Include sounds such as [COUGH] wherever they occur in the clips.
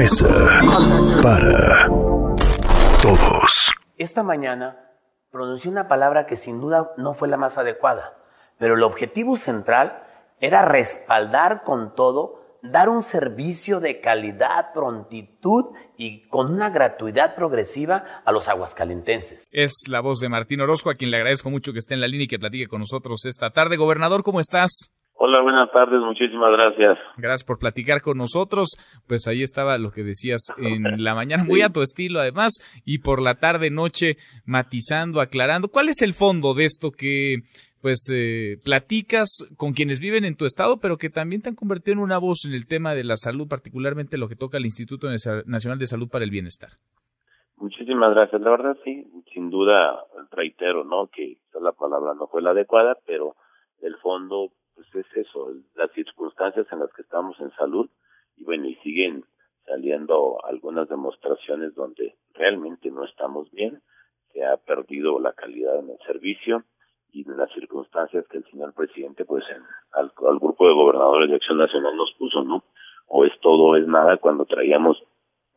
mesa para todos. Esta mañana pronuncié una palabra que sin duda no fue la más adecuada, pero el objetivo central era respaldar con todo, dar un servicio de calidad, prontitud y con una gratuidad progresiva a los aguascalentenses. Es la voz de Martín Orozco, a quien le agradezco mucho que esté en la línea y que platique con nosotros esta tarde. Gobernador, ¿cómo estás? Hola, buenas tardes, muchísimas gracias. Gracias por platicar con nosotros. Pues ahí estaba lo que decías [LAUGHS] en la mañana, muy a tu estilo además, y por la tarde, noche, matizando, aclarando. ¿Cuál es el fondo de esto que pues eh, platicas con quienes viven en tu estado, pero que también te han convertido en una voz en el tema de la salud, particularmente lo que toca al Instituto Nacional de Salud para el Bienestar? Muchísimas gracias. La verdad sí, sin duda reitero, ¿no? Que la palabra no fue la adecuada, pero el fondo pues es eso, las circunstancias en las que estamos en salud y bueno, y siguen saliendo algunas demostraciones donde realmente no estamos bien, se ha perdido la calidad en el servicio y en las circunstancias que el señor presidente pues en, al, grupo de gobernadores de Acción Nacional nos puso, ¿no? O es todo o es nada cuando traíamos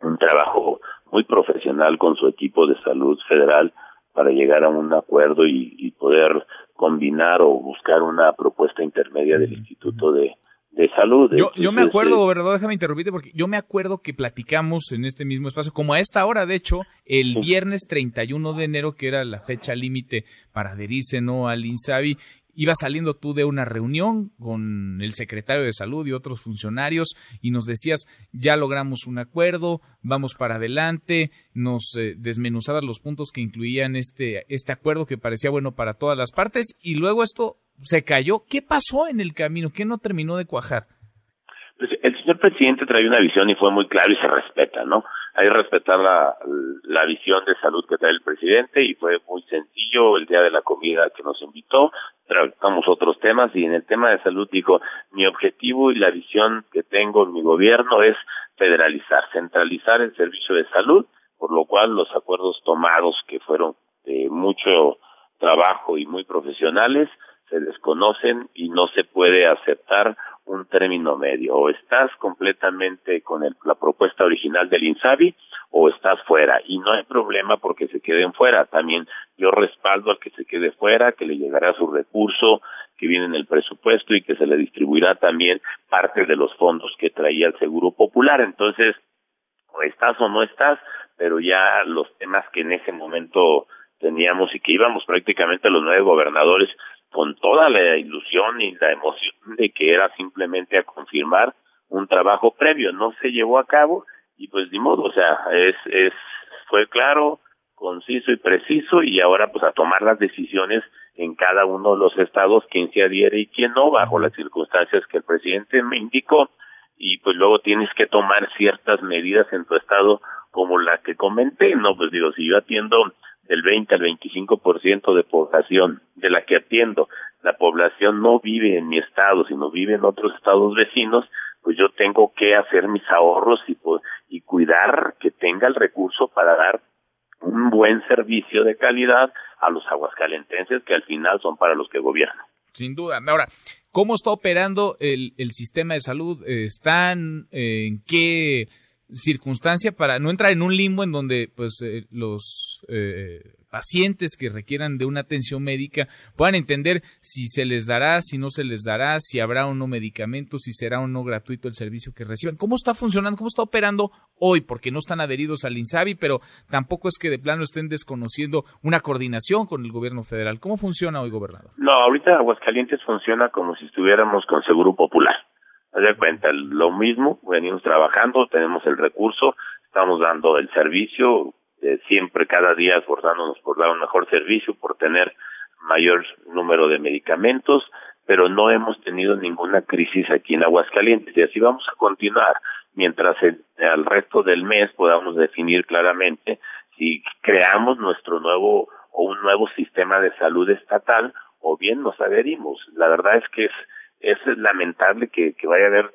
un trabajo muy profesional con su equipo de salud federal para llegar a un acuerdo y poder combinar o buscar una propuesta intermedia del Instituto de, de Salud. Yo, yo me acuerdo, gobernador, déjame interrumpirte, porque yo me acuerdo que platicamos en este mismo espacio, como a esta hora, de hecho, el viernes 31 de enero, que era la fecha límite para adherirse no al INSABI, Iba saliendo tú de una reunión con el secretario de salud y otros funcionarios y nos decías, ya logramos un acuerdo, vamos para adelante, nos eh, desmenuzabas los puntos que incluían este, este acuerdo que parecía bueno para todas las partes y luego esto se cayó. ¿Qué pasó en el camino? ¿Qué no terminó de cuajar? Pues el señor presidente trae una visión y fue muy claro y se respeta, ¿no? Hay que respetar la, la visión de salud que trae el presidente y fue muy sencillo el día de la comida que nos invitó, tratamos otros temas y en el tema de salud dijo, mi objetivo y la visión que tengo en mi gobierno es federalizar, centralizar el servicio de salud, por lo cual los acuerdos tomados que fueron de mucho trabajo y muy profesionales se desconocen y no se puede aceptar un término medio. O estás completamente con el, la propuesta original del INSABI o estás fuera. Y no hay problema porque se queden fuera. También yo respaldo al que se quede fuera, que le llegará su recurso que viene en el presupuesto y que se le distribuirá también parte de los fondos que traía el Seguro Popular. Entonces, o estás o no estás, pero ya los temas que en ese momento teníamos y que íbamos prácticamente los nueve gobernadores con toda la ilusión y la emoción de que era simplemente a confirmar un trabajo previo, no se llevó a cabo y pues ni modo, o sea, es, es, fue claro, conciso y preciso y ahora pues a tomar las decisiones en cada uno de los estados quién se adhiere y quién no bajo las circunstancias que el presidente me indicó. Y pues luego tienes que tomar ciertas medidas en tu estado como la que comenté, no pues digo, si yo atiendo del 20 al 25% de población de la que atiendo, la población no vive en mi estado, sino vive en otros estados vecinos, pues yo tengo que hacer mis ahorros y, pues, y cuidar que tenga el recurso para dar un buen servicio de calidad a los aguascalentenses que al final son para los que gobiernan. Sin duda. Ahora, ¿cómo está operando el, el sistema de salud? ¿Están en qué circunstancia para no entrar en un limbo en donde pues eh, los eh, pacientes que requieran de una atención médica puedan entender si se les dará, si no se les dará, si habrá o no medicamentos, si será o no gratuito el servicio que reciban. ¿Cómo está funcionando? ¿Cómo está operando hoy? Porque no están adheridos al INSABI, pero tampoco es que de plano estén desconociendo una coordinación con el gobierno federal. ¿Cómo funciona hoy, gobernador? No, ahorita Aguascalientes funciona como si estuviéramos con Seguro Popular Haz de cuenta, lo mismo, venimos trabajando, tenemos el recurso, estamos dando el servicio, eh, siempre cada día esforzándonos por dar un mejor servicio, por tener mayor número de medicamentos, pero no hemos tenido ninguna crisis aquí en Aguascalientes y así vamos a continuar mientras el, al resto del mes podamos definir claramente si creamos nuestro nuevo o un nuevo sistema de salud estatal o bien nos adherimos. La verdad es que es es lamentable que, que vaya a haber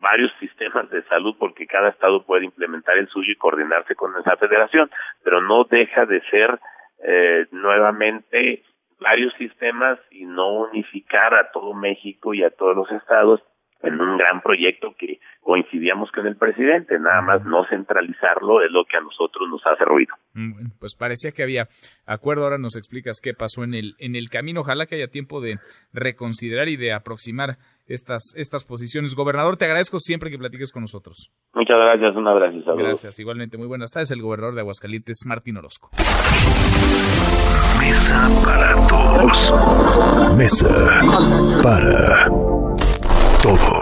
varios sistemas de salud porque cada estado puede implementar el suyo y coordinarse con esa federación, pero no deja de ser eh, nuevamente varios sistemas y no unificar a todo México y a todos los estados en un gran proyecto que coincidíamos con el presidente, nada más no centralizarlo es lo que a nosotros nos hace ruido. Mm, pues parecía que había acuerdo, ahora nos explicas qué pasó en el, en el camino, ojalá que haya tiempo de reconsiderar y de aproximar estas, estas posiciones. Gobernador, te agradezco siempre que platiques con nosotros. Muchas gracias, un abrazo. Gracias, igualmente, muy buenas tardes, el gobernador de Aguascalientes, Martín Orozco. Mesa para todos. Mesa para todos.